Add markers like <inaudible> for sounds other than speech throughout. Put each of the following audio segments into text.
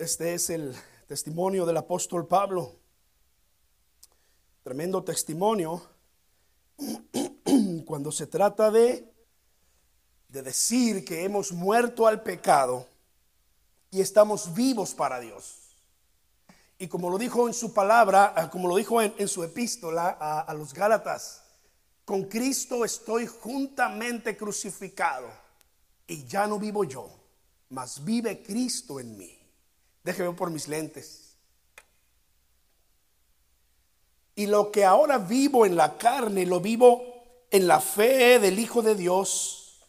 Este es el testimonio del apóstol Pablo. Tremendo testimonio <clears throat> cuando se trata de, de decir que hemos muerto al pecado y estamos vivos para Dios. Y como lo dijo en su palabra, ah, como lo dijo en, su epístola a, a los Gálatas, con Cristo estoy juntamente crucificado y ya no vivo yo, mas vive Cristo en mí. Déjeme por mis lentes. Y lo que ahora vivo en la carne, lo vivo en la fe del Hijo de Dios,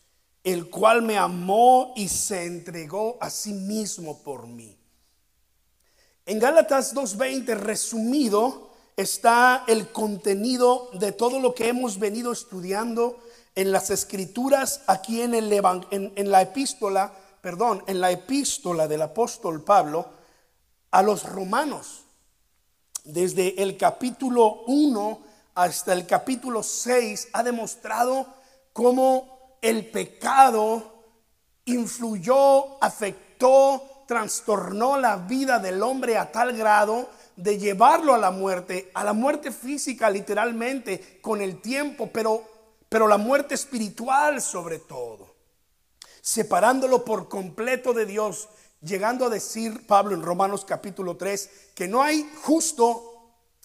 el cual me amó y se entregó a sí mismo por mí. En Gálatas 2.20 resumido está el contenido de todo lo que hemos venido estudiando en las escrituras aquí en, el, en, en la epístola perdón, en la epístola del apóstol Pablo a los romanos, desde el capítulo 1 hasta el capítulo 6, ha demostrado cómo el pecado influyó, afectó, trastornó la vida del hombre a tal grado de llevarlo a la muerte, a la muerte física literalmente con el tiempo, pero, pero la muerte espiritual sobre todo separándolo por completo de Dios, llegando a decir Pablo en Romanos capítulo 3 que no hay justo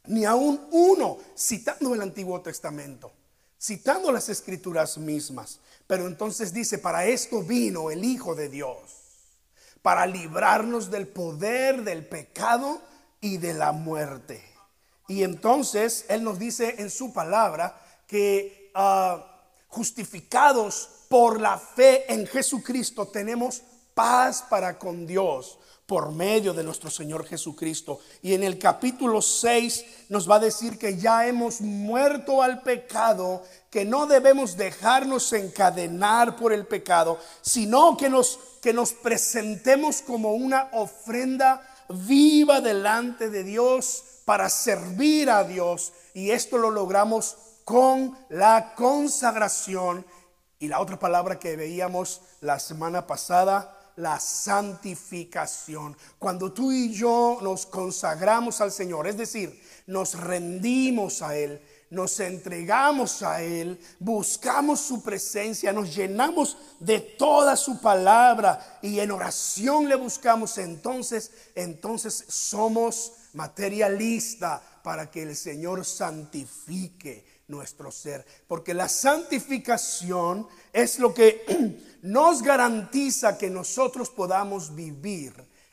ni aún uno, citando el Antiguo Testamento, citando las escrituras mismas. Pero entonces dice, para esto vino el Hijo de Dios, para librarnos del poder del pecado y de la muerte. Y entonces Él nos dice en su palabra que ah, justificados por la fe en Jesucristo tenemos paz para con Dios por medio de nuestro Señor Jesucristo. Y en el capítulo 6 nos va a decir que ya hemos muerto al pecado, que no debemos dejarnos encadenar por el pecado, sino que nos, que nos presentemos como una ofrenda viva delante de Dios para servir a Dios. Y esto lo logramos con la consagración y la otra palabra que veíamos la semana pasada, la santificación. Cuando tú y yo nos consagramos al Señor, es decir, nos rendimos a Él, nos entregamos a Él, buscamos su presencia, nos llenamos de toda su palabra y en oración le buscamos, entonces, entonces somos materialista para que el Señor santifique nuestro ser. Porque la santificación es lo que <clears throat> nos garantiza que nosotros podamos vivir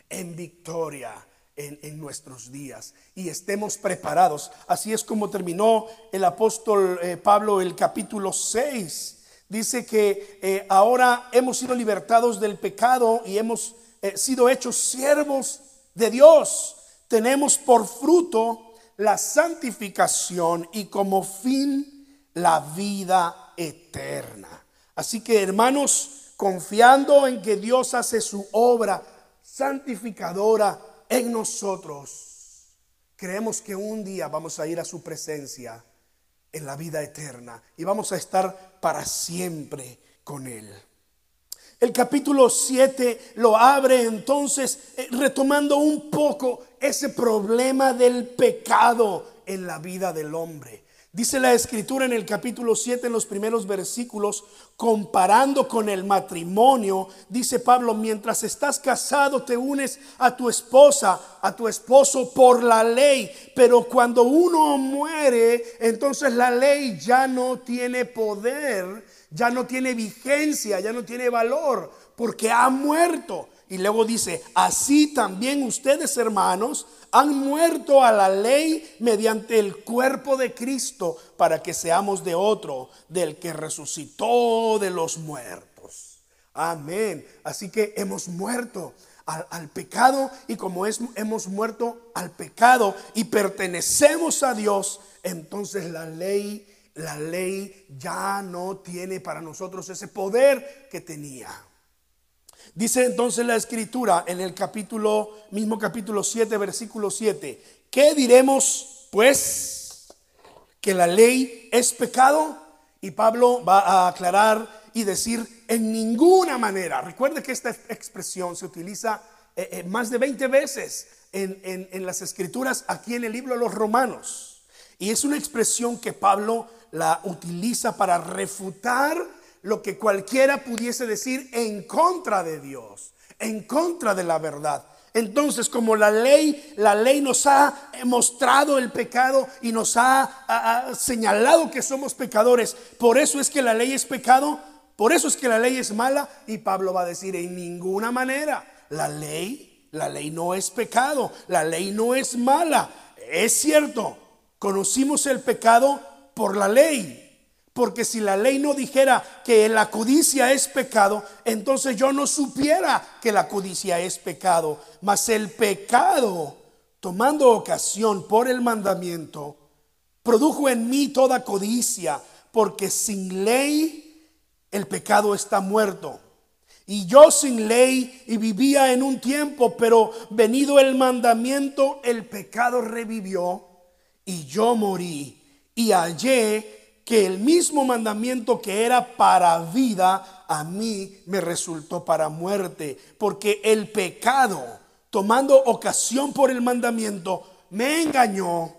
en victoria en, nuestros días y estemos preparados. Así es como terminó el apóstol eh, Pablo el capítulo 6. Dice que eh, ahora hemos sido libertados del pecado y hemos eh, sido hechos siervos de Dios. Tenemos por fruto la santificación y como fin la vida eterna. Así que hermanos, confiando en que Dios hace su obra santificadora en nosotros, creemos que un día vamos a ir a su presencia en la vida eterna y vamos a estar para siempre con Él. El capítulo 7 lo abre entonces eh, retomando un poco ese problema del pecado en la vida del hombre. Dice la escritura en el capítulo 7, en los primeros versículos, comparando con el matrimonio, dice Pablo, mientras estás casado te unes a tu esposa, a tu esposo por la ley, pero cuando uno muere, entonces la ley ya no tiene poder ya no tiene vigencia, ya no tiene valor, porque ha muerto. Y luego dice, así también ustedes hermanos han muerto a la ley mediante el cuerpo de Cristo para que seamos de otro, del que resucitó de los muertos. Amén. Así que hemos muerto al, pecado y como es, hemos muerto al pecado y pertenecemos a Dios, entonces la ley la ley ya no tiene para nosotros ese poder que tenía. Dice entonces la escritura en el capítulo, mismo capítulo 7, versículo 7, ¿qué diremos pues? ¿Que la ley es pecado? Y Pablo va a aclarar y decir en ninguna manera. Recuerde que esta expresión se utiliza eh, eh, más de 20 veces en, en las escrituras aquí en el libro de los Romanos. Y es una expresión que Pablo la utiliza para refutar lo que cualquiera pudiese decir en contra de Dios, en contra de la verdad. Entonces, como la ley, la ley nos ha mostrado el pecado y nos ha, señalado que somos pecadores, por eso es que la ley es pecado, por eso es que la ley es mala y Pablo va a decir en ninguna manera, la ley, la ley no es pecado, la ley no es mala. Es cierto, conocimos el pecado por la ley, porque si la ley no dijera que la codicia es pecado, entonces yo no supiera que la codicia es pecado. Mas el pecado, tomando ocasión por el mandamiento, produjo en mí toda codicia, porque sin ley el pecado está muerto. Y yo sin ley y vivía en un tiempo, pero venido el mandamiento, el pecado revivió y yo morí y hallé que el mismo mandamiento que era para vida, a mí me resultó para muerte, porque el pecado, tomando ocasión por el mandamiento, me engañó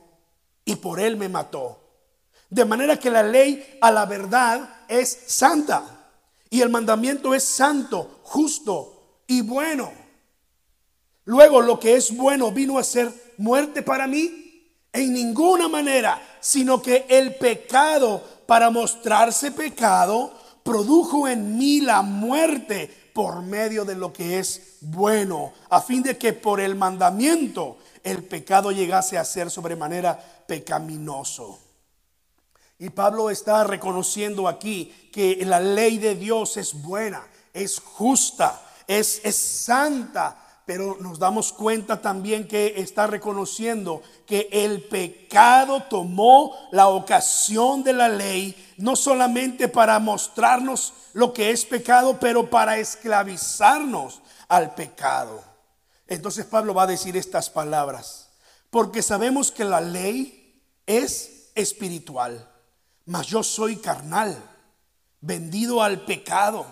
y por él me mató. De manera que la ley a la verdad es santa y el mandamiento es santo, justo y bueno. Luego lo que es bueno vino a ser muerte para mí en ninguna manera, sino que el pecado, para mostrarse pecado, produjo en mí la muerte por medio de lo que es bueno, a fin de que por el mandamiento el pecado llegase a ser sobremanera pecaminoso. Y Pablo está reconociendo aquí que la ley de Dios es buena, es justa, es, es santa, pero nos damos cuenta también que está reconociendo que el pecado tomó la ocasión de la ley, no solamente para mostrarnos lo que es pecado, pero para esclavizarnos al pecado. Entonces Pablo va a decir estas palabras, porque sabemos que la ley es espiritual, mas yo soy carnal, vendido al pecado,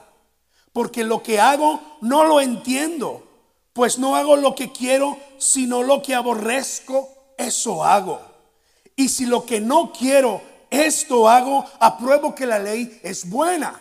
porque lo que hago no lo entiendo pues no hago lo que quiero, sino lo que aborrezco, eso hago. Y si lo que no quiero, esto hago, apruebo que la ley es buena.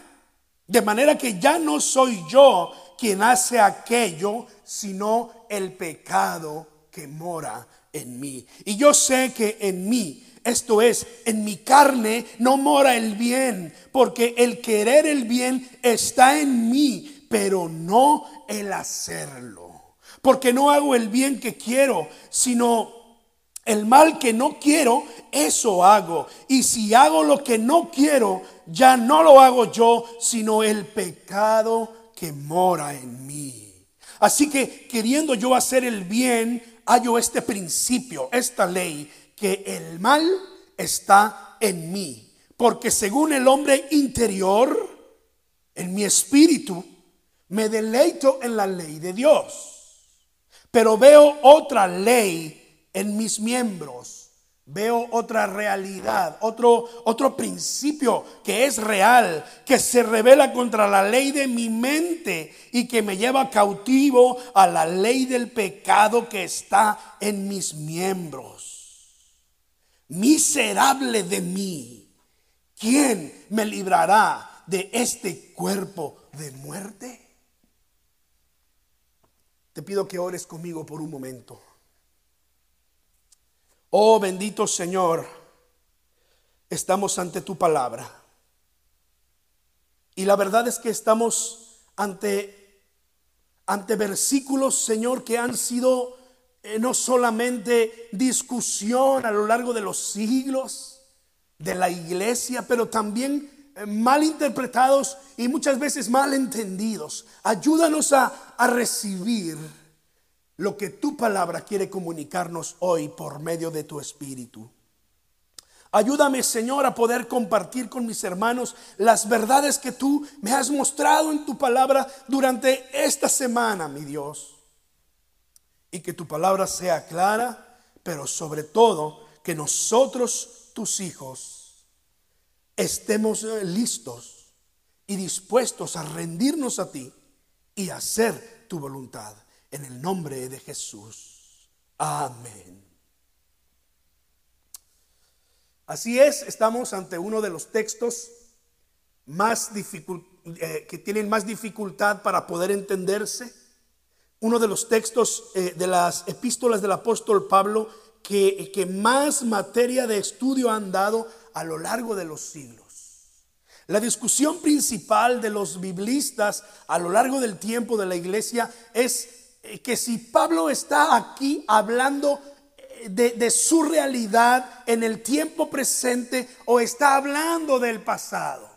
De manera que ya no soy yo quien hace aquello, sino el pecado que mora en mí. Y yo sé que en mí, esto es, en mi carne no mora el bien, porque el querer el bien está en mí, pero no el hacerlo. Porque no hago el bien que quiero, sino el mal que no quiero, eso hago. Y si hago lo que no quiero, ya no lo hago yo, sino el pecado que mora en mí. Así que queriendo yo hacer el bien, hallo este principio, esta ley, que el mal está en mí. Porque según el hombre interior, en mi espíritu, me deleito en la ley de Dios. Pero veo otra ley en mis miembros. Veo otra realidad, otro, otro principio que es real, que se revela contra la ley de mi mente y que me lleva cautivo a la ley del pecado que está en mis miembros. Miserable de mí, ¿quién me librará de este cuerpo de muerte? Te pido que ores conmigo por un momento. Oh bendito Señor, estamos ante tu palabra. Y la verdad es que estamos ante ante versículos, Señor, que han sido eh, no solamente discusión a lo largo de los siglos de la iglesia, pero también eh, mal interpretados y muchas veces mal entendidos. Ayúdanos a, a recibir lo que tu palabra quiere comunicarnos hoy por medio de tu espíritu. Ayúdame, Señor, a poder compartir con mis hermanos las verdades que tú me has mostrado en tu palabra durante esta semana, mi Dios. Y que tu palabra sea clara, pero sobre todo que nosotros, tus hijos, estemos eh, listos y dispuestos a rendirnos a ti y hacer tu voluntad. en el nombre de Jesús. Amén. Así es, estamos ante uno de los textos más eh, que tienen más dificultad para poder entenderse. Uno de los textos eh, de las epístolas del apóstol Pablo que, que más materia de estudio han dado a lo largo de los siglos. La discusión principal de los biblistas a lo largo del tiempo de la iglesia es eh, que si Pablo está aquí hablando de, su realidad en el tiempo presente o está hablando del pasado.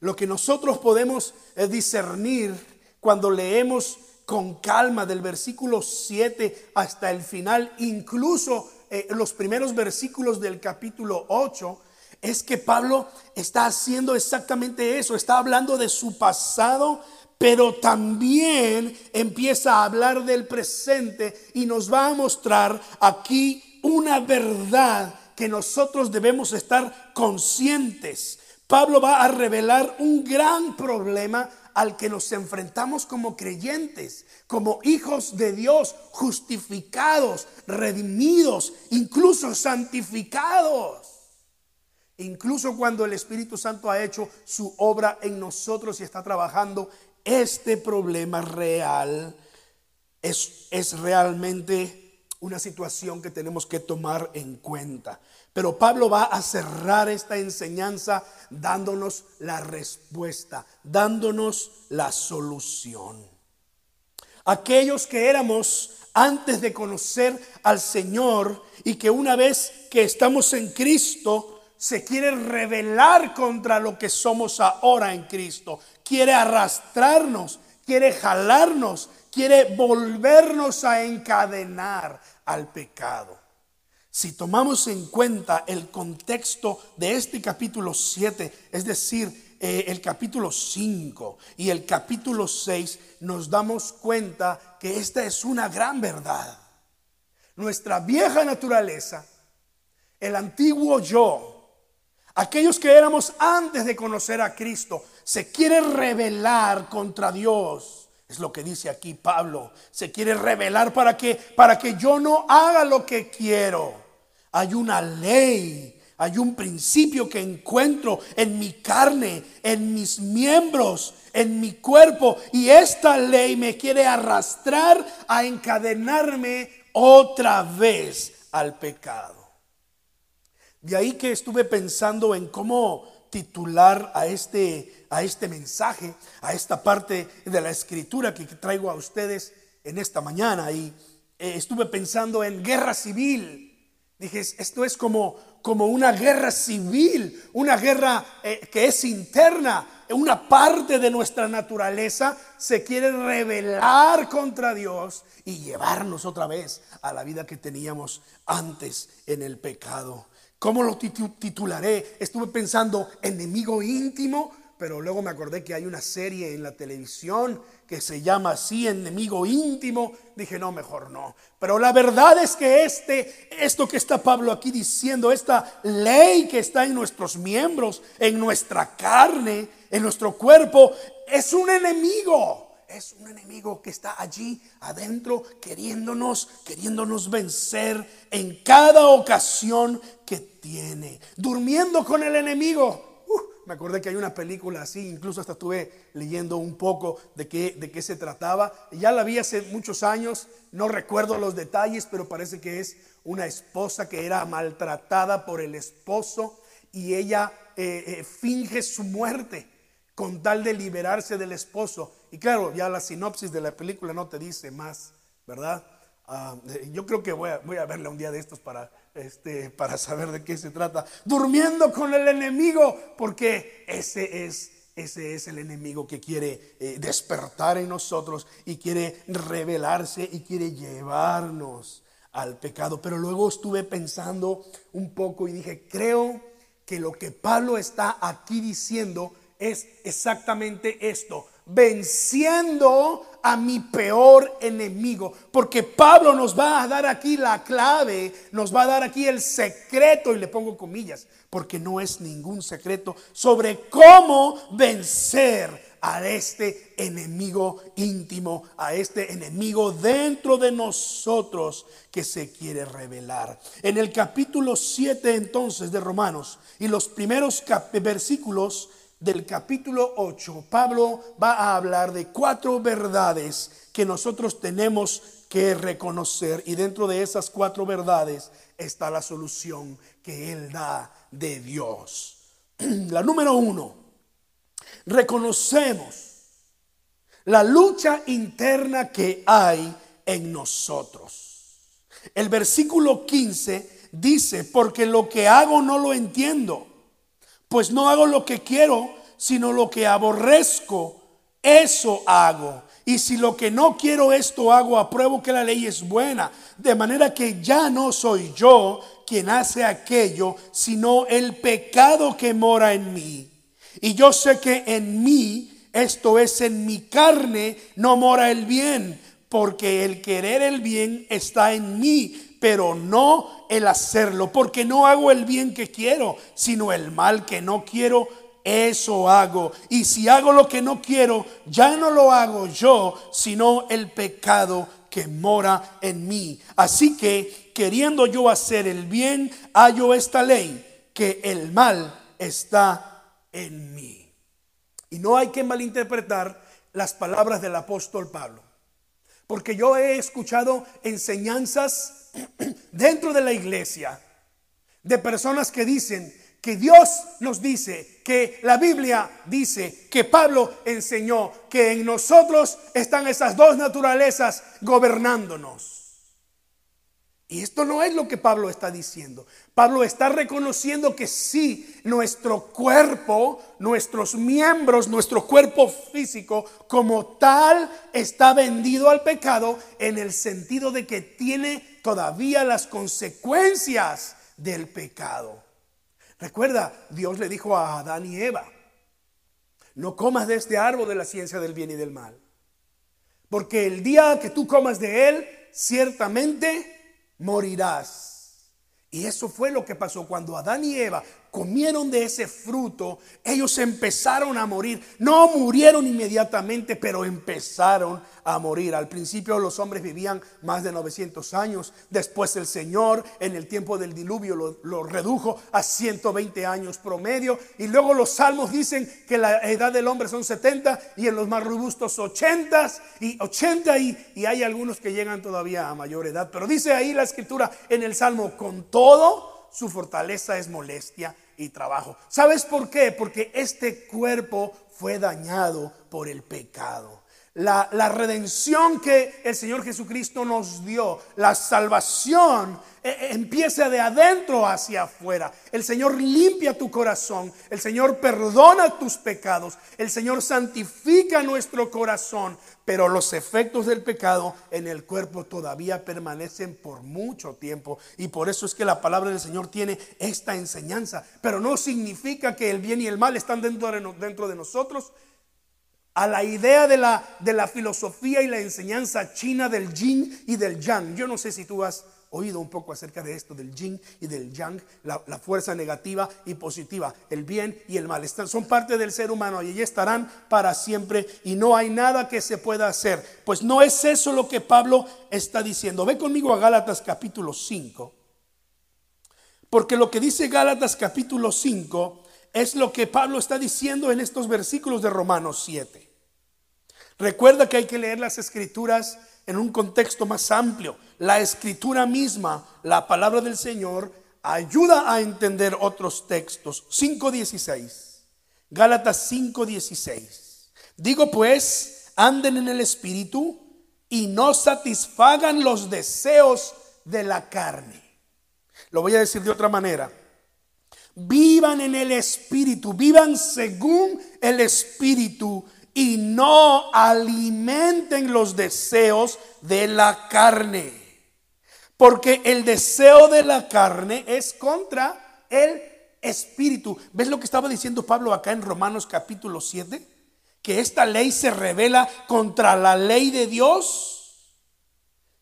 Lo que nosotros podemos eh, discernir cuando leemos con calma del versículo 7 hasta el final, incluso eh, los primeros versículos del capítulo 8, es que Pablo está haciendo exactamente eso, está hablando de su pasado pero también empieza a hablar del presente y nos va a mostrar aquí una verdad que nosotros debemos estar conscientes. Pablo va a revelar un gran problema al que nos enfrentamos como creyentes, como hijos de Dios, justificados, redimidos, incluso santificados. Incluso cuando el Espíritu Santo ha hecho su obra en nosotros y está trabajando este problema real es, es realmente una situación que tenemos que tomar en cuenta. Pero Pablo va a cerrar esta enseñanza dándonos la respuesta, dándonos la solución. Aquellos que éramos antes de conocer al Señor y que una vez que estamos en Cristo, se quiere rebelar contra lo que somos ahora en Cristo. Quiere arrastrarnos, quiere jalarnos, quiere volvernos a encadenar al pecado. Si tomamos en cuenta el contexto de este capítulo 7, es decir, eh, el capítulo 5 y el capítulo 6, nos damos cuenta que esta es una gran verdad. Nuestra vieja naturaleza, el antiguo yo, Aquellos que éramos antes de conocer a Cristo se quiere rebelar contra Dios. Es lo que dice aquí Pablo. Se quiere rebelar para que para que yo no haga lo que quiero. Hay una ley, hay un principio que encuentro en mi carne, en mis miembros, en mi cuerpo y esta ley me quiere arrastrar a encadenarme otra vez al pecado. De ahí que estuve pensando en cómo titular a este, a este mensaje, a esta parte de la escritura que traigo a ustedes en esta mañana. Y eh, estuve pensando en guerra civil. Dije, esto es como, como una guerra civil, una guerra eh, que es interna. Una parte de nuestra naturaleza se quiere rebelar contra Dios y llevarnos otra vez a la vida que teníamos antes en el pecado. ¿Cómo lo titularé? Estuve pensando enemigo íntimo, pero luego me acordé que hay una serie en la televisión que se llama así, enemigo íntimo. Dije, no, mejor no. Pero la verdad es que este, esto que está Pablo aquí diciendo, esta ley que está en nuestros miembros, en nuestra carne, en nuestro cuerpo, es un enemigo es un enemigo que está allí adentro queriéndonos, queriéndonos vencer en cada ocasión que tiene, durmiendo con el enemigo. Me acordé que hay una película así, incluso hasta estuve leyendo un poco de qué, de qué se trataba. Ya la vi hace muchos años, no recuerdo los detalles, pero parece que es una esposa que era maltratada por el esposo y ella eh, eh, finge su muerte con tal de liberarse del esposo. Y claro, ya la sinopsis de la película no te dice más, ¿verdad? Ah, eh, yo creo que voy a, voy a verla un día de estos para, este, para saber de qué se trata. Durmiendo con el enemigo, porque ese es ese es el enemigo que quiere eh, despertar en nosotros y quiere revelarse y quiere llevarnos al pecado. Pero luego estuve pensando un poco y dije, creo que lo que Pablo está aquí diciendo es exactamente esto, venciendo a mi peor enemigo. Porque Pablo nos va a dar aquí la clave, nos va a dar aquí el secreto, y le pongo comillas, porque no es ningún secreto, sobre cómo vencer a este enemigo íntimo, a este enemigo dentro de nosotros que se quiere revelar. En el capítulo 7 entonces de Romanos y los primeros versículos del capítulo 8, Pablo va a hablar de cuatro verdades que nosotros tenemos que reconocer y dentro de esas cuatro verdades está la solución que él da de Dios. <clears throat> La número uno, reconocemos la lucha interna que hay en nosotros. El versículo 15 dice, porque lo que hago no lo entiendo, pues no hago lo que quiero, sino lo que aborrezco, eso hago. Y si lo que no quiero esto hago, apruebo que la ley es buena. De manera que ya no soy yo quien hace aquello, sino el pecado que mora en mí. Y yo sé que en mí, esto es en mi carne, no mora el bien, porque el querer el bien está en mí, pero no el hacerlo, porque no hago el bien que quiero, sino el mal que no quiero eso hago. Y si hago lo que no quiero, ya no lo hago yo, sino el pecado que mora en mí. Así que, queriendo yo hacer el bien, hallo esta ley, que el mal está en mí. Y no hay que malinterpretar las palabras del apóstol Pablo. Porque yo he escuchado enseñanzas dentro de la iglesia de personas que dicen, que Dios nos dice, que la Biblia dice, que Pablo enseñó, que en nosotros están esas dos naturalezas gobernándonos. Y esto no es lo que Pablo está diciendo. Pablo está reconociendo que sí, nuestro cuerpo, nuestros miembros, nuestro cuerpo físico como tal está vendido al pecado en el sentido de que tiene todavía las consecuencias del pecado. Recuerda, Dios le dijo a Adán y Eva, no comas de este árbol de la ciencia del bien y del mal, porque el día que tú comas de él, ciertamente morirás. Y eso fue lo que pasó cuando Adán y Eva comieron de ese fruto, ellos empezaron a morir. No murieron inmediatamente, pero empezaron a morir. Al principio los hombres vivían más de 900 años. Después el Señor en el tiempo del diluvio lo, redujo a 120 años promedio. Y luego los salmos dicen que la edad del hombre son 70 y en los más robustos 80 y 80 y, y hay algunos que llegan todavía a mayor edad. Pero dice ahí la escritura en el salmo, con todo su fortaleza es molestia y trabajo. ¿Sabes por qué? Porque este cuerpo fue dañado por el pecado. La, la, redención que el Señor Jesucristo nos dio, la salvación, eh, eh, empieza de adentro hacia afuera. El Señor limpia tu corazón, el Señor perdona tus pecados, el Señor santifica nuestro corazón, pero los efectos del pecado en el cuerpo todavía permanecen por mucho tiempo. Y por eso es que la palabra del Señor tiene esta enseñanza. Pero no significa que el bien y el mal están dentro de, dentro de nosotros. A la idea de la, de la filosofía y la enseñanza china del yin y del yang. Yo no sé si tú has oído un poco acerca de esto, del yin y del yang, la, fuerza negativa y positiva, el bien y el mal. Están, son parte del ser humano y allí estarán para siempre y no hay nada que se pueda hacer. Pues no es eso lo que Pablo está diciendo. Ve conmigo a Gálatas capítulo 5. Porque lo que dice Gálatas capítulo 5 es lo que Pablo está diciendo en estos versículos de Romanos 7. Recuerda que hay que leer las escrituras en un contexto más amplio. La escritura misma, la palabra del Señor, ayuda a entender otros textos. 5.16. Gálatas 5.16. Digo pues, anden en el Espíritu y no satisfagan los deseos de la carne. Lo voy a decir de otra manera. Vivan en el Espíritu, vivan según el Espíritu y no alimenten los deseos de la carne. Porque el deseo de la carne es contra el espíritu. ¿Ves lo que estaba diciendo Pablo acá en Romanos capítulo 7? Que esta ley se revela contra la ley de Dios.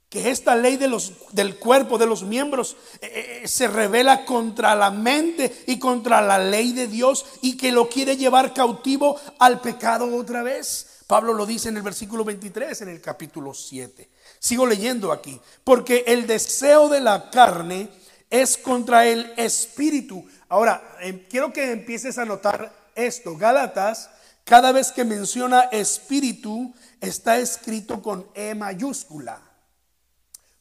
Que esta ley del cuerpo, de los miembros, eh, eh, se revela contra la mente y contra la ley de Dios y que lo quiere llevar cautivo al pecado otra vez. Pablo lo dice en el versículo 23, en el capítulo 7. Sigo leyendo aquí, porque el deseo de la carne es contra el espíritu. Ahora, em, quiero que empieces a notar esto. Gálatas, cada vez que menciona espíritu, está escrito con E mayúscula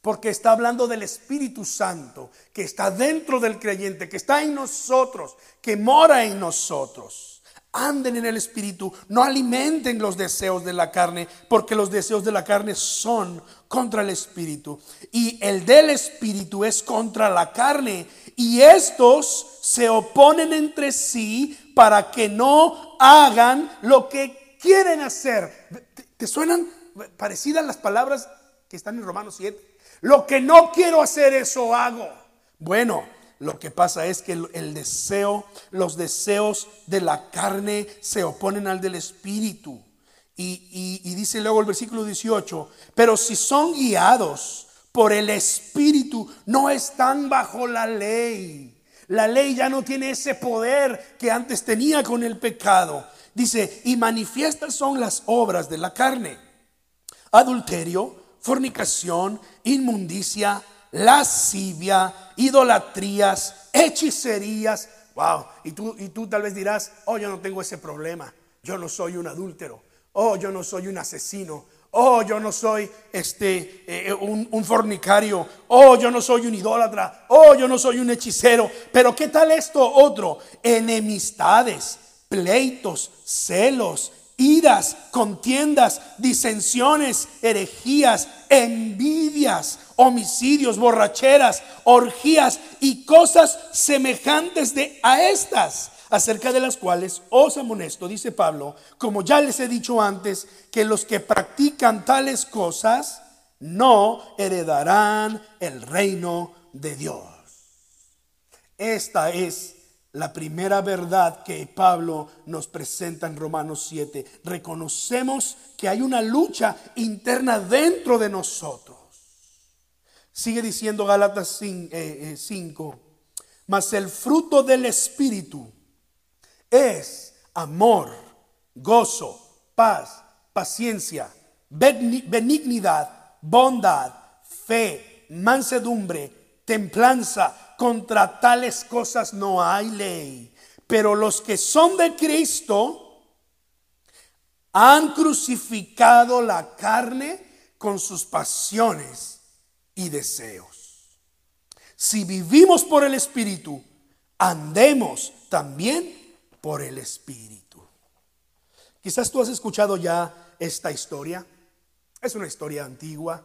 porque está hablando del Espíritu Santo que está dentro del creyente, que está en nosotros, que mora en nosotros. Anden en el Espíritu, no alimenten los deseos de la carne, porque los deseos de la carne son contra el Espíritu. Y el del Espíritu es contra la carne. Y estos se oponen entre sí para que no hagan lo que quieren hacer. ¿Te, suenan parecidas las palabras que están en Romanos 7? Lo que no quiero hacer, eso hago. Bueno, lo que pasa es que el, deseo, los deseos de la carne se oponen al del espíritu. Y, dice luego el versículo 18, pero si son guiados por el espíritu, no están bajo la ley. La ley ya no tiene ese poder que antes tenía con el pecado. Dice, y manifiestas son las obras de la carne. Adulterio, fornicación, inmundicia, lascivia, idolatrías, hechicerías. Wow, y tú, y tú tal vez dirás, oh, yo no tengo ese problema. Yo no soy un adúltero. Oh, yo no soy un asesino. Oh, yo no soy este, eh, un, un, fornicario. Oh, yo no soy un idólatra. Oh, yo no soy un hechicero. Pero ¿qué tal esto otro? Enemistades, pleitos, celos, iras, contiendas, disensiones, herejías, envidias, homicidios, borracheras, orgías y cosas semejantes de a estas, acerca de las cuales os amonesto, dice Pablo, como ya les he dicho antes, que los que practican tales cosas no heredarán el reino de Dios. Esta es la primera verdad que Pablo nos presenta en Romanos 7. Reconocemos que hay una lucha interna dentro de nosotros. Sigue diciendo Gálatas 5, eh, eh, mas el fruto del Espíritu es amor, gozo, paz, paciencia, benignidad, bondad, fe, mansedumbre, templanza contra tales cosas no hay ley. Pero los que son de Cristo han crucificado la carne con sus pasiones y deseos. Si vivimos por el Espíritu, andemos también por el Espíritu. Quizás tú has escuchado ya esta historia. Es una historia antigua,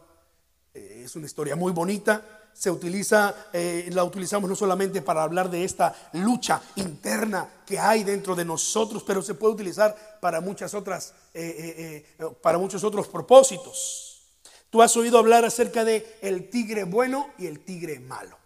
eh, es una historia muy bonita se utiliza, eh, la utilizamos no solamente para hablar de esta lucha interna que hay dentro de nosotros, pero se puede utilizar para muchas otras, eh, eh, para muchos otros propósitos. Tú has oído hablar acerca de el tigre bueno y el tigre malo,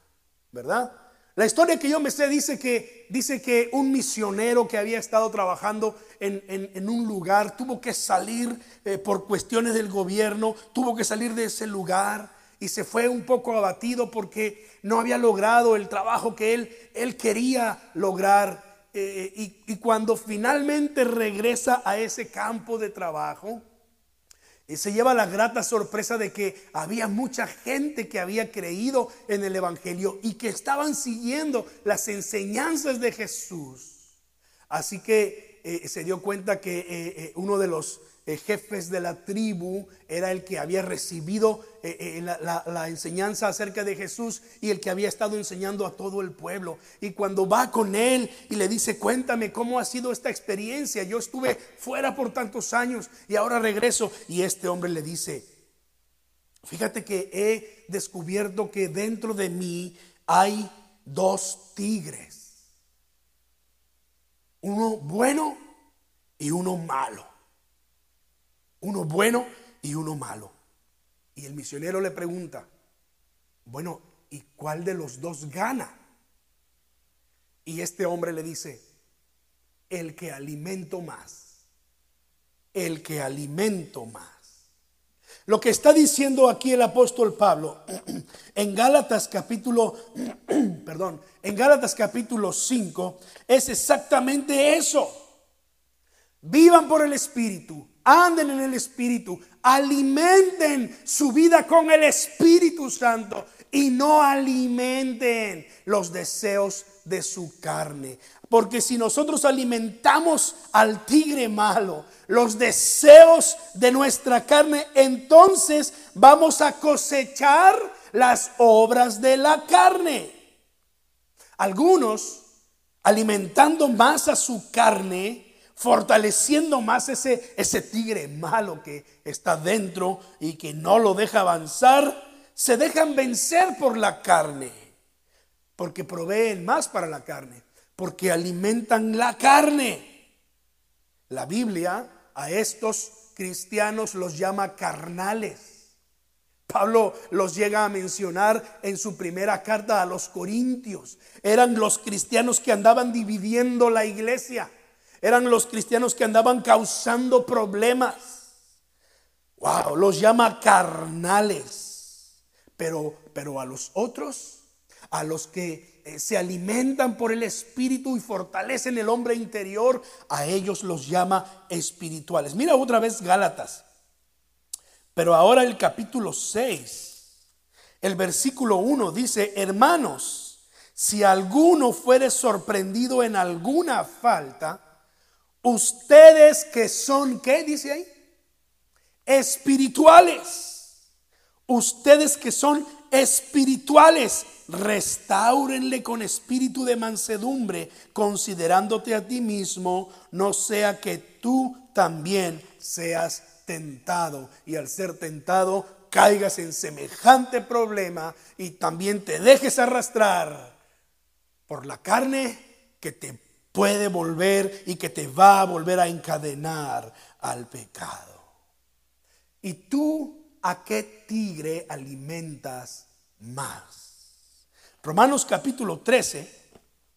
¿verdad? La historia que yo me sé dice que, dice que un misionero que había estado trabajando en, en un lugar tuvo que salir por cuestiones del gobierno, tuvo que salir de ese lugar y se fue un poco abatido porque no había logrado el trabajo que él, él quería lograr. Eh, y, cuando finalmente regresa a ese campo de trabajo, eh, se lleva la grata sorpresa de que había mucha gente que había creído en el Evangelio y que estaban siguiendo las enseñanzas de Jesús. Así que eh, se dio cuenta que uno de los jefes de la tribu, era el que había recibido eh, eh, la, enseñanza acerca de Jesús y el que había estado enseñando a todo el pueblo. Y cuando va con él y le dice, cuéntame cómo ha sido esta experiencia, yo estuve fuera por tantos años y ahora regreso. Y este hombre le dice, fíjate que he descubierto que dentro de mí hay dos tigres. Uno bueno y uno malo uno bueno y uno malo. Y el misionero le pregunta, bueno, ¿y cuál de los dos gana? Y este hombre le dice, el que alimento más, el que alimento más. Lo que está diciendo aquí el apóstol Pablo <clears throat> en Gálatas capítulo, <clears throat> perdón, en Gálatas capítulo 5 es exactamente eso. Vivan por el Espíritu, anden en el Espíritu, alimenten su vida con el Espíritu Santo y no alimenten los deseos de su carne. Porque si nosotros alimentamos al tigre malo, los deseos de nuestra carne, entonces vamos a cosechar las obras de la carne. Algunos, alimentando más a su carne, fortaleciendo más ese, ese tigre malo que está dentro y que no lo deja avanzar, se dejan vencer por la carne, porque proveen más para la carne, porque alimentan la carne. La Biblia a estos cristianos los llama carnales. Pablo los llega a mencionar en su primera carta a los Corintios. Eran los cristianos que andaban dividiendo la iglesia. Eran los cristianos que andaban causando problemas. Wow, los llama carnales. Pero, pero a los otros, a los que eh, se alimentan por el Espíritu y fortalecen el hombre interior, a ellos los llama espirituales. Mira otra vez Gálatas. Pero ahora el capítulo 6, el versículo 1 dice, hermanos, si alguno fuere sorprendido en alguna falta, ustedes que son, ¿qué dice ahí? Espirituales. Ustedes que son espirituales restáurenle con espíritu de mansedumbre, considerándote a ti mismo, no sea que tú también seas tentado y al ser tentado caigas en semejante problema y también te dejes arrastrar por la carne que te puede volver y que te va a volver a encadenar al pecado. ¿Y tú a qué tigre alimentas más? Romanos capítulo 13,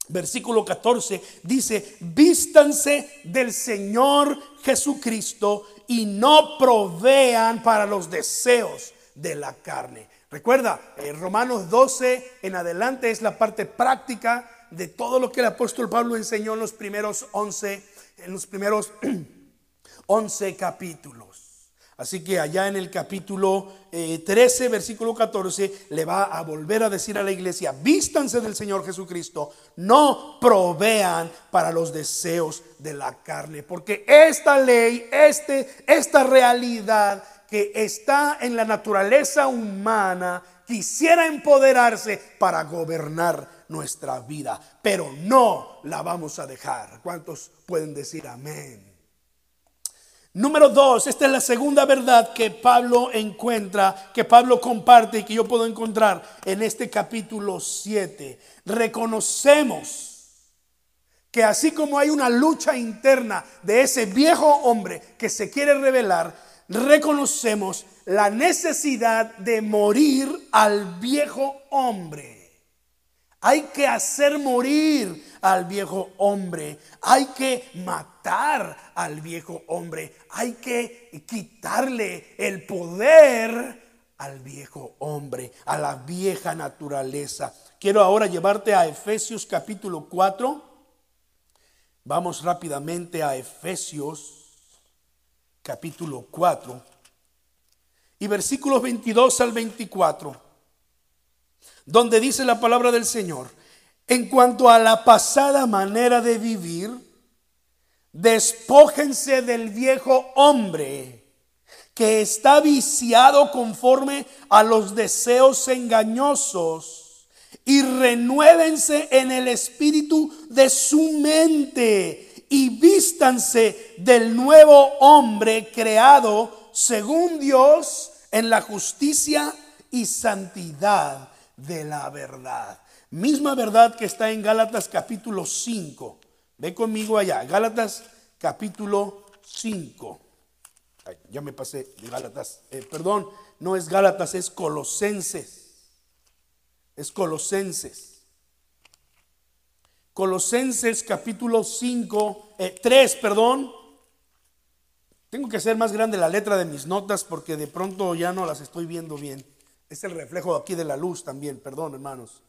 versículo 14, dice, vístanse del Señor Jesucristo y no provean para los deseos de la carne. Recuerda, en Romanos 12 en adelante es la parte práctica de todo lo que el apóstol Pablo enseñó en los primeros 11, en los primeros <clears throat> 11 capítulos. Así que allá en el capítulo 13, eh, versículo 14, le va a volver a decir a la iglesia, vístanse del Señor Jesucristo, no provean para los deseos de la carne, porque esta ley, este, esta realidad que está en la naturaleza humana, quisiera empoderarse para gobernar nuestra vida, pero no la vamos a dejar. ¿Cuántos pueden decir amén? Número dos, esta es la segunda verdad que Pablo encuentra, que Pablo comparte y que yo puedo encontrar en este capítulo 7. Reconocemos que así como hay una lucha interna de ese viejo hombre que se quiere revelar, reconocemos la necesidad de morir al viejo hombre. Hay que hacer morir al viejo hombre. Hay que matar al viejo hombre. Hay que quitarle el poder al viejo hombre, a la vieja naturaleza. Quiero ahora llevarte a Efesios capítulo 4. Vamos rápidamente a Efesios capítulo 4 y versículos 22 al 24 donde dice la palabra del Señor, en cuanto a la pasada manera de vivir, despójense del viejo hombre que está viciado conforme a los deseos engañosos y renuévense en el espíritu de su mente y vístanse del nuevo hombre creado según Dios en la justicia y santidad de la verdad. Misma verdad que está en Gálatas capítulo 5. Ve conmigo allá, Gálatas capítulo 5. ya me pasé de Gálatas. Eh, perdón, no es Gálatas, es Colosenses. Es Colosenses. Colosenses capítulo 5, 3, eh, perdón. Tengo que hacer más grande la letra de mis notas porque de pronto ya no las estoy viendo bien. Es el reflejo aquí de la luz también, perdón hermanos.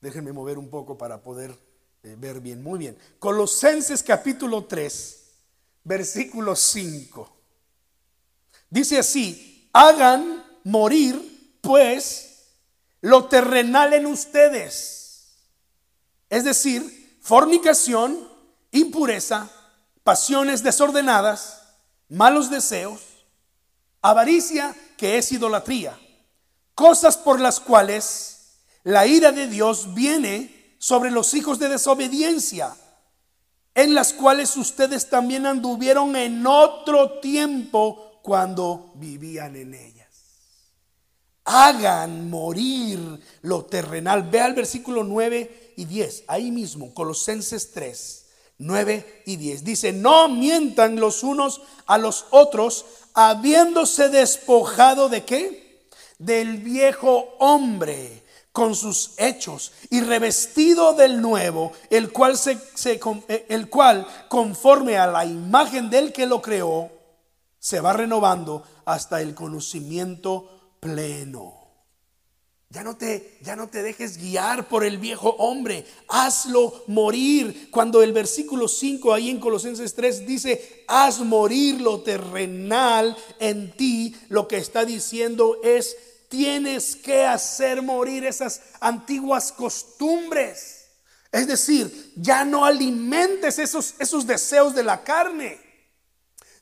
Déjenme mover un poco para poder eh, ver bien. Muy bien. Colosenses capítulo 3, versículo 5. Dice así, hagan morir pues lo terrenal en ustedes. Es decir, fornicación, impureza, pasiones desordenadas malos deseos, avaricia, que es idolatría, cosas por las cuales la ira de Dios viene sobre los hijos de desobediencia, en las cuales ustedes también anduvieron en otro tiempo cuando vivían en ellas. Hagan morir lo terrenal. Ve al versículo 9 y 10, ahí mismo, Colosenses 3. 9 y 10. Dice, no mientan los unos a los otros, habiéndose despojado de qué? Del viejo hombre con sus hechos y revestido del nuevo, el cual, se, eh, el cual conforme a la imagen del que lo creó, se va renovando hasta el conocimiento pleno. Ya no, te, ya no te dejes guiar por el viejo hombre, hazlo morir. Cuando el versículo 5 ahí en Colosenses 3 dice, haz morir lo terrenal en ti, lo que está diciendo es, tienes que hacer morir esas antiguas costumbres. Es decir, ya no alimentes esos, esos deseos de la carne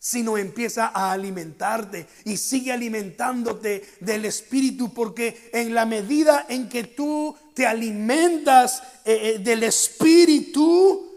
sino empieza a alimentarte y sigue alimentándote del Espíritu, porque en la medida en que tú te alimentas eh, eh, del Espíritu,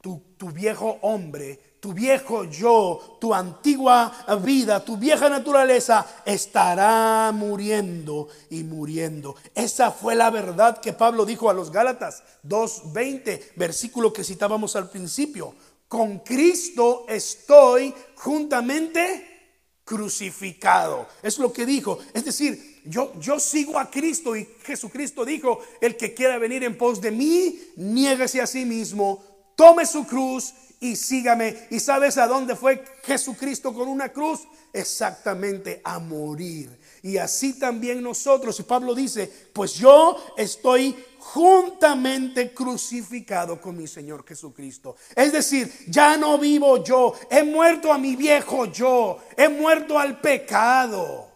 tu, tu viejo hombre, tu viejo yo, tu antigua vida, tu vieja naturaleza estará muriendo y muriendo. Esa fue la verdad que Pablo dijo a los Gálatas 2.20, versículo que citábamos al principio con Cristo estoy juntamente crucificado. Es lo que dijo. Es decir, yo, yo sigo a Cristo y Jesucristo dijo, el que quiera venir en pos de mí, niéguese a sí mismo, tome su cruz y sígame. ¿Y sabes a dónde fue Jesucristo con una cruz? Exactamente a morir. Y así también nosotros. Y Pablo dice, pues yo estoy juntamente crucificado con mi Señor Jesucristo. Es decir, ya no vivo yo, he muerto a mi viejo yo, he muerto al pecado.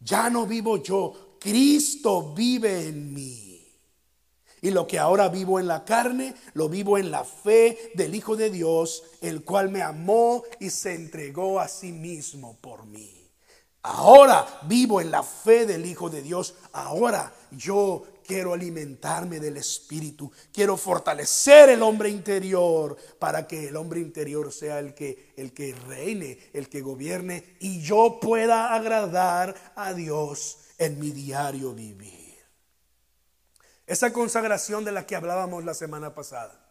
Ya no vivo yo, Cristo vive en mí. Y lo que ahora vivo en la carne, lo vivo en la fe del Hijo de Dios, el cual me amó y se entregó a sí mismo por mí. Ahora vivo en la fe del Hijo de Dios. Ahora yo quiero alimentarme del Espíritu, quiero fortalecer el hombre interior para que el hombre interior sea el que, el que reine, el que gobierne y yo pueda agradar a Dios en mi diario vivir. Esa consagración de la que hablábamos la semana pasada.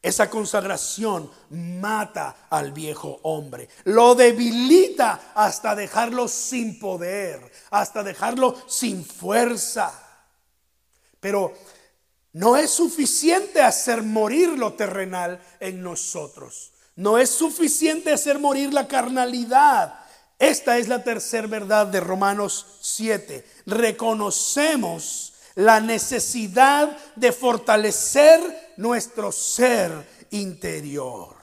Esa consagración mata al viejo hombre, lo debilita hasta dejarlo sin poder, hasta dejarlo sin fuerza. Pero no es suficiente hacer morir lo terrenal en nosotros. No es suficiente hacer morir la carnalidad. Esta es la tercera verdad de Romanos 7. Reconocemos la necesidad de fortalecer nuestro ser interior.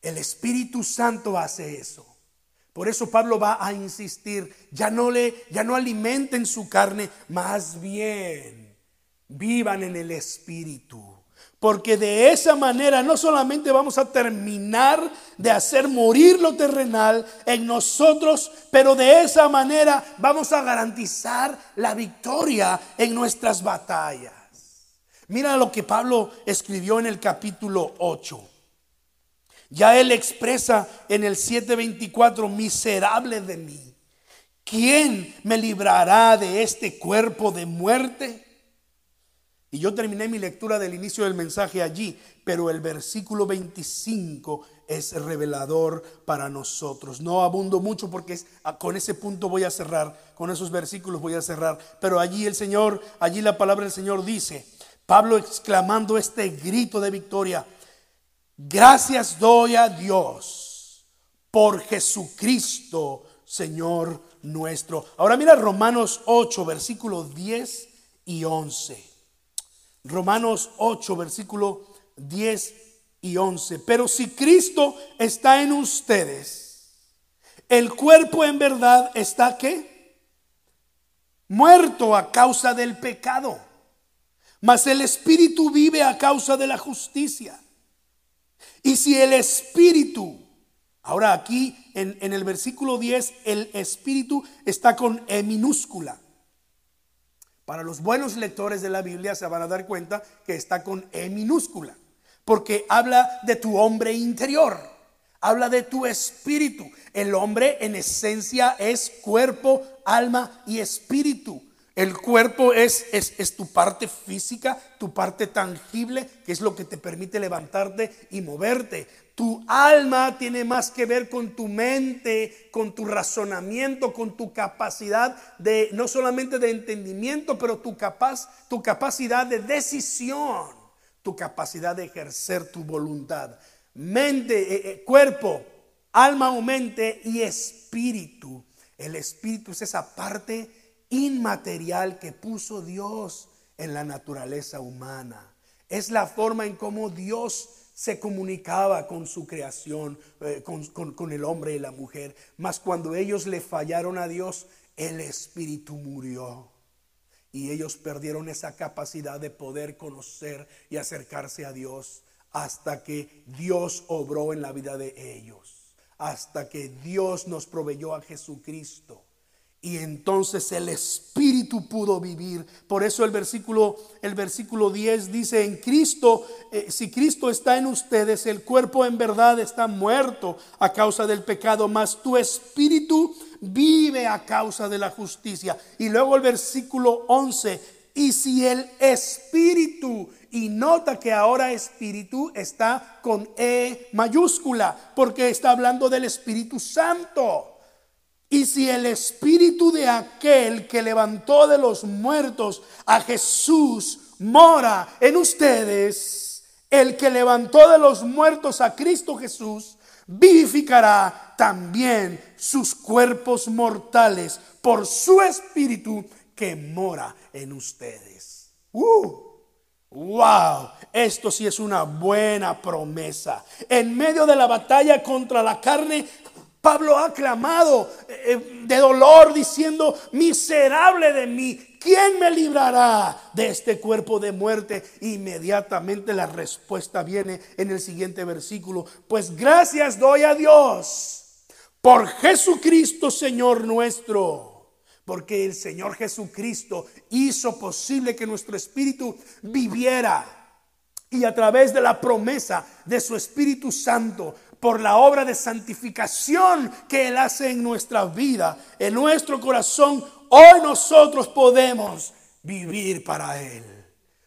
El Espíritu Santo hace eso. Por eso Pablo va a insistir, ya no le ya no alimenten su carne, más bien vivan en el espíritu. Porque de esa manera no solamente vamos a terminar de hacer morir lo terrenal en nosotros, pero de esa manera vamos a garantizar la victoria en nuestras batallas. Mira lo que Pablo escribió en el capítulo 8. Ya él expresa en el 7:24, miserable de mí, ¿quién me librará de este cuerpo de muerte? Y yo terminé mi lectura del inicio del mensaje allí, pero el versículo 25 es revelador para nosotros. No abundo mucho porque ah, con ese punto voy a cerrar, con esos versículos voy a cerrar, pero allí el Señor, allí la palabra del Señor dice, Pablo exclamando este grito de victoria, Gracias doy a Dios por Jesucristo, Señor nuestro. Ahora mira Romanos 8, versículos 10 y 11. Romanos 8, versículo 10 y 11. Pero si Cristo está en ustedes, el cuerpo en verdad está qué? Muerto a causa del pecado, mas el espíritu vive a causa de la justicia. Y si el espíritu, ahora aquí en, en el versículo 10, el espíritu está con E minúscula. Para los buenos lectores de la Biblia se van a dar cuenta que está con E minúscula, porque habla de tu hombre interior, habla de tu espíritu. El hombre en esencia es cuerpo, alma y espíritu. El cuerpo es, es, tu parte física, tu parte tangible, que es lo que te permite levantarte y moverte. Tu alma tiene más que ver con tu mente, con tu razonamiento, con tu capacidad de, no solamente de entendimiento, pero tu, capaz, tu capacidad de decisión, tu capacidad de ejercer tu voluntad. Mente, eh, eh, cuerpo, alma o mente y espíritu. El espíritu es esa parte inmaterial que puso Dios en la naturaleza humana. Es la forma en cómo Dios se comunicaba con su creación, eh, con, el hombre y la mujer. Mas cuando ellos le fallaron a Dios, el espíritu murió. Y ellos perdieron esa capacidad de poder conocer y acercarse a Dios hasta que Dios obró en la vida de ellos. Hasta que Dios nos proveyó a Jesucristo y entonces el espíritu pudo vivir. Por eso el versículo el versículo 10 dice, "En Cristo, eh, si Cristo está en ustedes, el cuerpo en verdad está muerto a causa del pecado, mas tu espíritu vive a causa de la justicia." Y luego el versículo 11, "Y si el espíritu y nota que ahora espíritu está con E mayúscula, porque está hablando del Espíritu Santo. Y si el espíritu de aquel que levantó de los muertos a Jesús mora en ustedes, el que levantó de los muertos a Cristo Jesús, vivificará también sus cuerpos mortales por su espíritu que mora en ustedes. ¡Uh! ¡Wow! Esto sí es una buena promesa. En medio de la batalla contra la carne, Pablo ha clamado eh, eh, de dolor diciendo, miserable de mí, ¿quién me librará de este cuerpo de muerte? Inmediatamente la respuesta viene en el siguiente versículo, pues gracias doy a Dios por Jesucristo Señor nuestro. Porque el Señor Jesucristo hizo posible que nuestro espíritu viviera. Y a través de la promesa de su Espíritu Santo por la obra de santificación que Él hace en nuestra vida, en nuestro corazón, hoy nosotros podemos vivir para Él.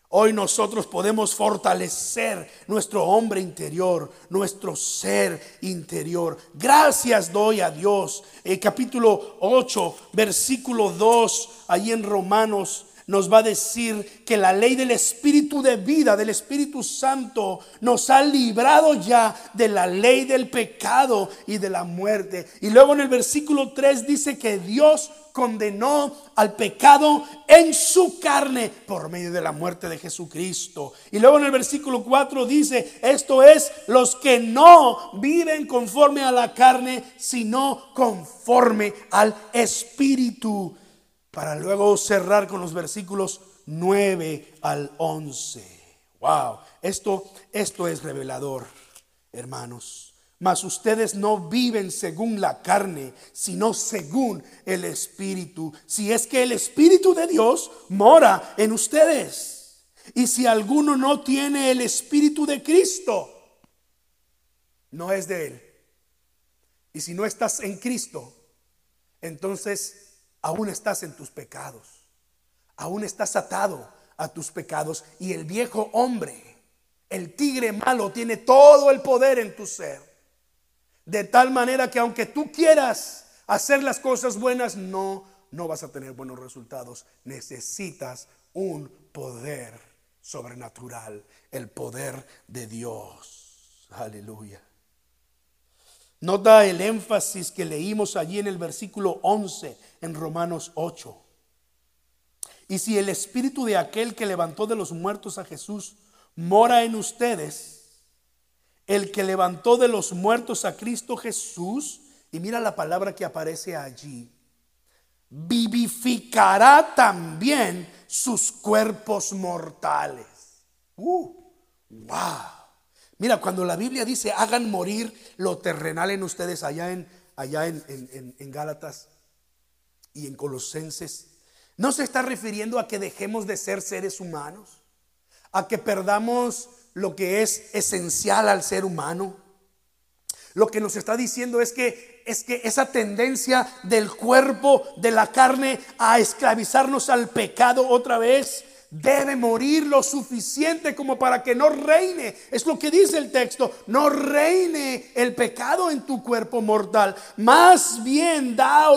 Hoy nosotros podemos fortalecer nuestro hombre interior, nuestro ser interior. Gracias doy a Dios. El capítulo 8, versículo 2, ahí en Romanos nos va a decir que la ley del Espíritu de vida, del Espíritu Santo, nos ha librado ya de la ley del pecado y de la muerte. Y luego en el versículo 3 dice que Dios condenó al pecado en su carne por medio de la muerte de Jesucristo. Y luego en el versículo 4 dice, esto es los que no viven conforme a la carne, sino conforme al Espíritu para luego cerrar con los versículos 9 al 11. Wow, esto, esto es revelador, hermanos. Mas ustedes no viven según la carne, sino según el Espíritu. Si es que el Espíritu de Dios mora en ustedes. Y si alguno no tiene el Espíritu de Cristo, no es de Él. Y si no estás en Cristo, entonces aún estás en tus pecados, aún estás atado a tus pecados y el viejo hombre, el tigre malo, tiene todo el poder en tu ser. De tal manera que aunque tú quieras hacer las cosas buenas, no, no vas a tener buenos resultados. Necesitas un poder sobrenatural, el poder de Dios. Aleluya. Nota el énfasis que leímos allí en el versículo 11 en Romanos 8. Y si el espíritu de aquel que levantó de los muertos a Jesús mora en ustedes, el que levantó de los muertos a Cristo Jesús, y mira la palabra que aparece allí, vivificará también sus cuerpos mortales. Uh, wow. Mira, cuando la Biblia dice hagan morir lo terrenal en ustedes allá en, allá en, en Gálatas y en Colosenses, no se está refiriendo a que dejemos de ser seres humanos, a que perdamos lo que es esencial al ser humano. Lo que nos está diciendo es que es que esa tendencia del cuerpo, de la carne a esclavizarnos al pecado otra vez, debe morir lo suficiente como para que no reine. Es lo que dice el texto, no reine el pecado en tu cuerpo mortal. Más bien da,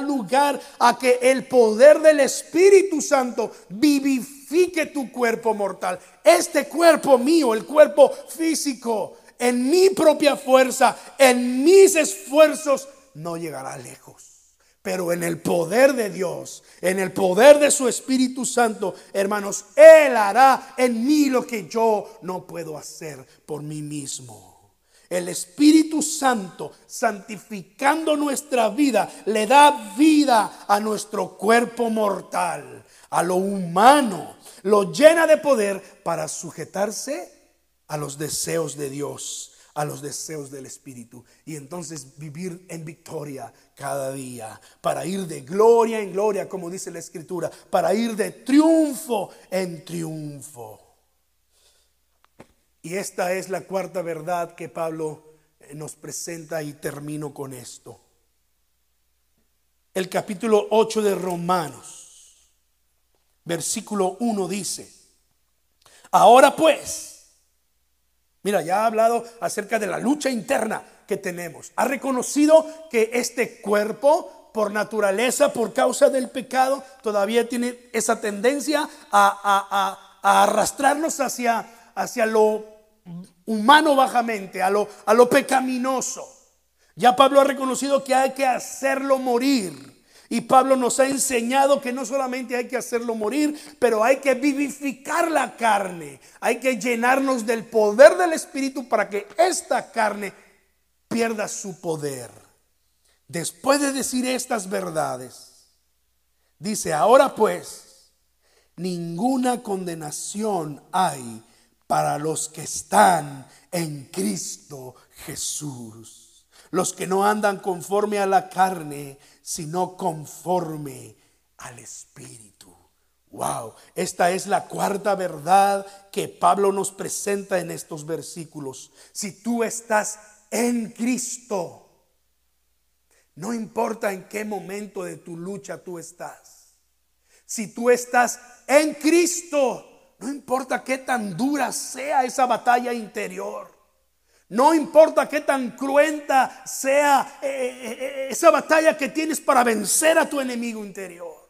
lugar a que el poder del Espíritu Santo vivifique tu cuerpo mortal. Este cuerpo mío, el cuerpo físico, en mi propia fuerza, en mis esfuerzos, no llegará lejos. Pero en el poder de Dios, en el poder de su Espíritu Santo, hermanos, Él hará en mí lo que yo no puedo hacer por mí mismo. El Espíritu Santo, santificando nuestra vida, le da vida a nuestro cuerpo mortal, a lo humano, lo llena de poder para sujetarse a los deseos de Dios a los deseos del Espíritu y entonces vivir en victoria cada día, para ir de gloria en gloria, como dice la Escritura, para ir de triunfo en triunfo. Y esta es la cuarta verdad que Pablo eh, nos presenta y termino con esto. El capítulo 8 de Romanos, versículo 1 dice, ahora pues, Mira, ya ha hablado acerca de la lucha interna que tenemos. Ha reconocido que este cuerpo, por naturaleza, por causa del pecado, todavía tiene esa tendencia a, arrastrarnos hacia, hacia lo humano bajamente, a lo, a lo pecaminoso. Ya Pablo ha reconocido que hay que hacerlo morir. Y Pablo nos ha enseñado que no solamente hay que hacerlo morir, pero hay que vivificar la carne. Hay que llenarnos del poder del Espíritu para que esta carne pierda su poder. Después de decir estas verdades, dice, ahora pues, ninguna condenación hay para los que están en Cristo Jesús. Los que no andan conforme a la carne, sino conforme al Espíritu. Wow, esta es la cuarta verdad que Pablo nos presenta en estos versículos. Si tú estás en Cristo, no importa en qué momento de tu lucha tú estás. Si tú estás en Cristo, no importa qué tan dura sea esa batalla interior. No importa qué tan cruenta sea eh, eh, eh, esa batalla que tienes para vencer a tu enemigo interior.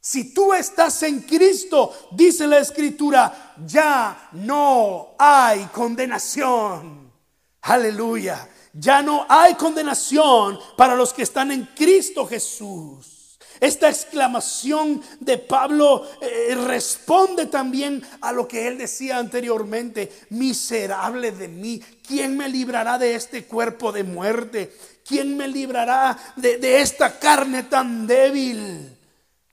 Si tú estás en Cristo, dice la escritura, ya no hay condenación. Aleluya. Ya no hay condenación para los que están en Cristo Jesús. Esta exclamación de Pablo eh, responde también a lo que él decía anteriormente, miserable de mí, ¿quién me librará de este cuerpo de muerte? ¿Quién me librará de, de esta carne tan débil?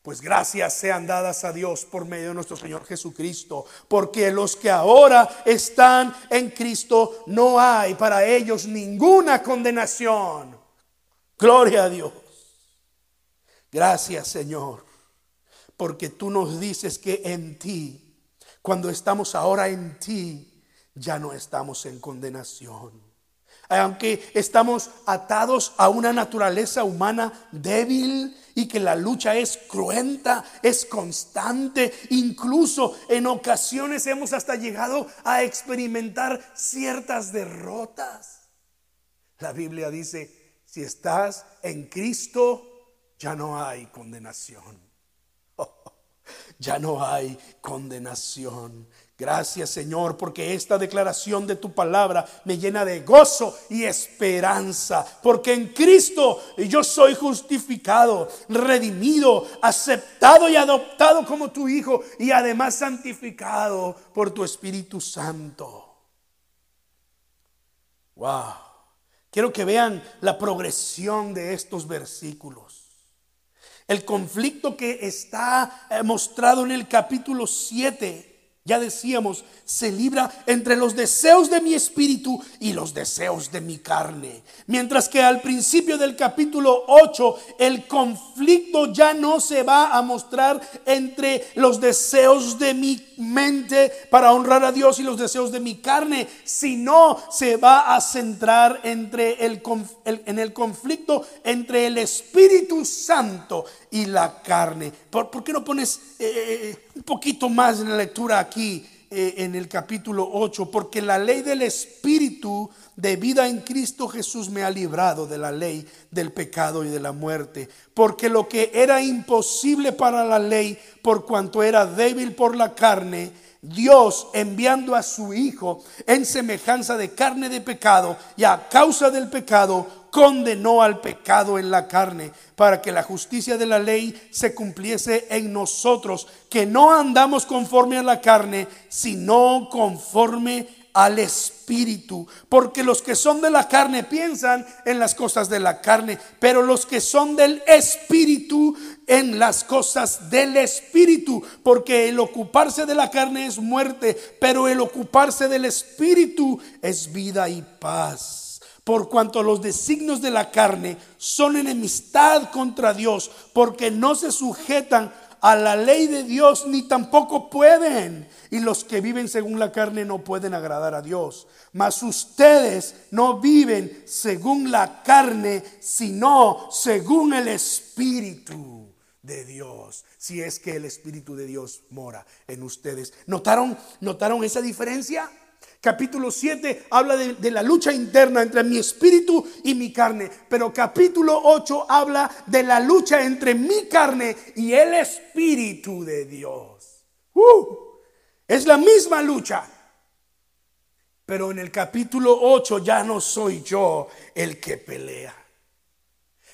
Pues gracias sean dadas a Dios por medio de nuestro Señor Jesucristo, porque los que ahora están en Cristo no hay para ellos ninguna condenación. Gloria a Dios. Gracias Señor, porque tú nos dices que en ti, cuando estamos ahora en ti, ya no estamos en condenación. Aunque estamos atados a una naturaleza humana débil y que la lucha es cruenta, es constante, incluso en ocasiones hemos hasta llegado a experimentar ciertas derrotas. La Biblia dice, si estás en Cristo, ya no hay condenación. <laughs> ya no hay condenación. Gracias Señor, porque esta declaración de tu palabra me llena de gozo y esperanza, porque en Cristo yo soy justificado, redimido, aceptado y adoptado como tu Hijo y además santificado por tu Espíritu Santo. Wow. Quiero que vean la progresión de estos versículos. El conflicto que está eh, mostrado en el capítulo 7 ya decíamos, se libra entre los deseos de mi espíritu y los deseos de mi carne. Mientras que al principio del capítulo 8 el conflicto ya no se va a mostrar entre los deseos de mi mente para honrar a Dios y los deseos de mi carne, sino se va a centrar entre el, en el conflicto entre el Espíritu Santo y la carne. ¿Por, qué no pones eh, eh, eh, un poquito más en la lectura aquí en el capítulo 8? Porque la ley del Espíritu de vida en Cristo Jesús me ha librado de la ley del pecado y de la muerte. Porque lo que era imposible para la ley, por cuanto era débil por la carne, Dios enviando a su Hijo en semejanza de carne de pecado y a causa del pecado, condenó al pecado en la carne para que la justicia de la ley se cumpliese en nosotros, que no andamos conforme a la carne, sino conforme al Espíritu. Porque los que son de la carne piensan en las cosas de la carne, pero los que son del Espíritu en las cosas del Espíritu. Porque el ocuparse de la carne es muerte, pero el ocuparse del Espíritu es vida y paz por cuanto los designios de la carne son enemistad contra Dios, porque no se sujetan a la ley de Dios ni tampoco pueden. Y los que viven según la carne no pueden agradar a Dios. Mas ustedes no viven según la carne, sino según el Espíritu de Dios. Si es que el Espíritu de Dios mora en ustedes. ¿Notaron, notaron esa diferencia? Capítulo 7 habla de, la lucha interna entre mi espíritu y mi carne. Pero capítulo 8 habla de la lucha entre mi carne y el espíritu de Dios. Uh, es la misma lucha. Pero en el capítulo 8 ya no soy yo el que pelea.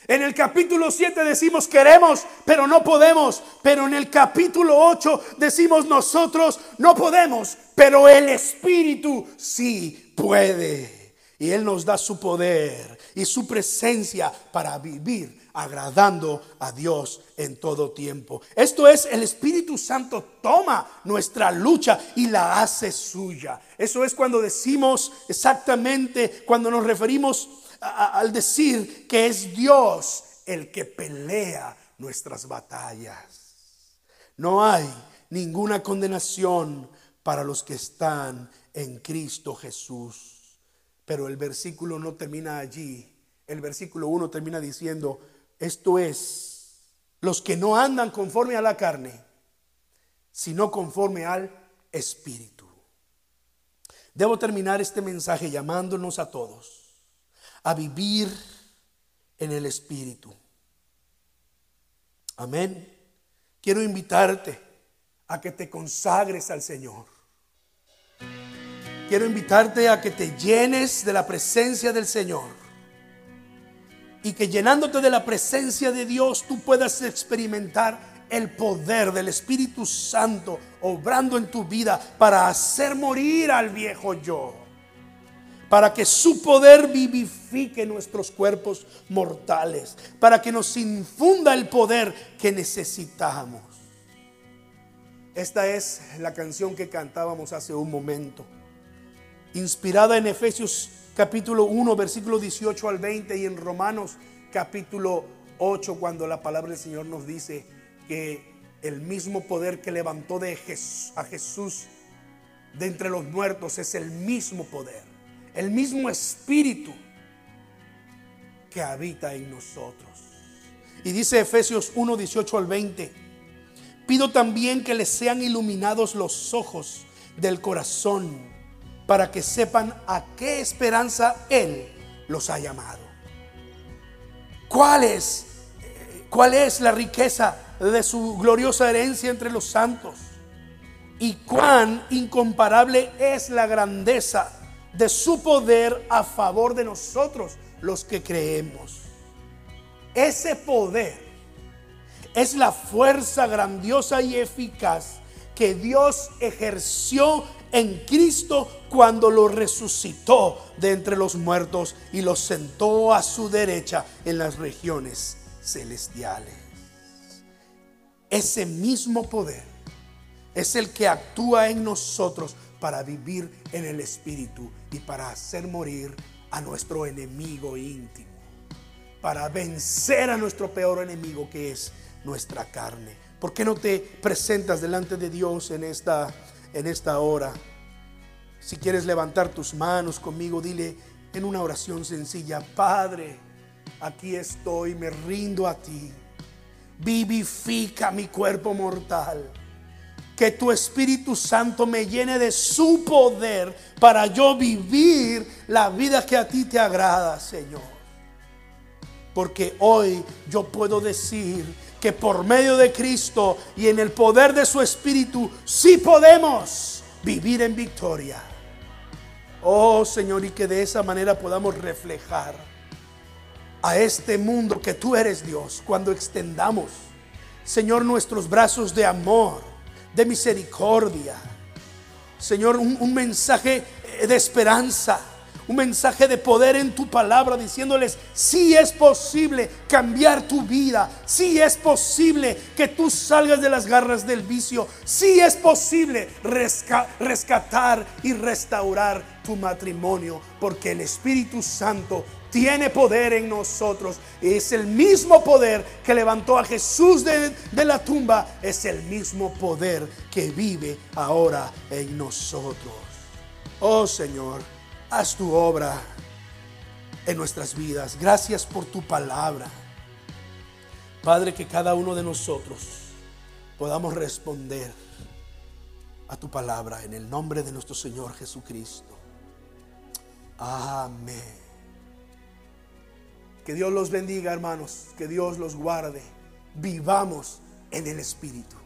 En el capítulo 7 decimos queremos, pero no podemos. Pero en el capítulo 8 decimos nosotros no podemos, pero el Espíritu sí puede. Y Él nos da su poder y su presencia para vivir agradando a Dios en todo tiempo. Esto es, el Espíritu Santo toma nuestra lucha y la hace suya. Eso es cuando decimos exactamente, cuando nos referimos al decir que es Dios el que pelea nuestras batallas. No hay ninguna condenación para los que están en Cristo Jesús. Pero el versículo no termina allí. El versículo 1 termina diciendo, esto es, los que no andan conforme a la carne, sino conforme al Espíritu. Debo terminar este mensaje llamándonos a todos a vivir en el Espíritu. Amén. Quiero invitarte a que te consagres al Señor. Quiero invitarte a que te llenes de la presencia del Señor. Y que llenándote de la presencia de Dios tú puedas experimentar el poder del Espíritu Santo obrando en tu vida para hacer morir al viejo yo para que su poder vivifique nuestros cuerpos mortales, para que nos infunda el poder que necesitamos. Esta es la canción que cantábamos hace un momento, inspirada en Efesios capítulo 1, versículo 18 al 20 y en Romanos capítulo 8, cuando la palabra del Señor nos dice que el mismo poder que levantó de a Jesús de entre los muertos es el mismo poder el mismo espíritu que habita en nosotros. Y dice Efesios 1, 18 al 20, pido también que les sean iluminados los ojos del corazón para que sepan a qué esperanza Él los ha llamado. ¿Cuál es, cuál es la riqueza de su gloriosa herencia entre los santos. Y cuán incomparable es la grandeza de su poder a favor de nosotros los que creemos. Ese poder es la fuerza grandiosa y eficaz que Dios ejerció en Cristo cuando lo resucitó de entre los muertos y lo sentó a su derecha en las regiones celestiales. Ese mismo poder es el que actúa en nosotros para vivir en el Espíritu y para hacer morir a nuestro enemigo íntimo, para vencer a nuestro peor enemigo que es nuestra carne. ¿Por qué no te presentas delante de Dios en esta, en esta hora? Si quieres levantar tus manos conmigo, dile en una oración sencilla, Padre, aquí estoy, me rindo a ti. Vivifica mi cuerpo mortal. Que tu Espíritu Santo me llene de su poder para yo vivir la vida que a ti te agrada, Señor. Porque hoy yo puedo decir que por medio de Cristo y en el poder de su Espíritu, sí podemos vivir en victoria. Oh Señor, y que de esa manera podamos reflejar a este mundo que tú eres Dios cuando extendamos, Señor, nuestros brazos de amor, de misericordia. Señor, un, mensaje de esperanza un mensaje de poder en tu palabra diciéndoles, si es posible cambiar tu vida, si es posible que tú salgas de las garras del vicio, si es posible rescatar y restaurar tu matrimonio, porque el Espíritu Santo tiene poder en nosotros. Es el mismo poder que levantó a Jesús de, la tumba. Es el mismo poder que vive ahora en nosotros. Oh Señor haz tu obra en nuestras vidas. Gracias por tu palabra. Padre, que cada uno de nosotros podamos responder a tu palabra en el nombre de nuestro Señor Jesucristo. Amén. Que Dios los bendiga, hermanos. Que Dios los guarde. Vivamos en el Espíritu.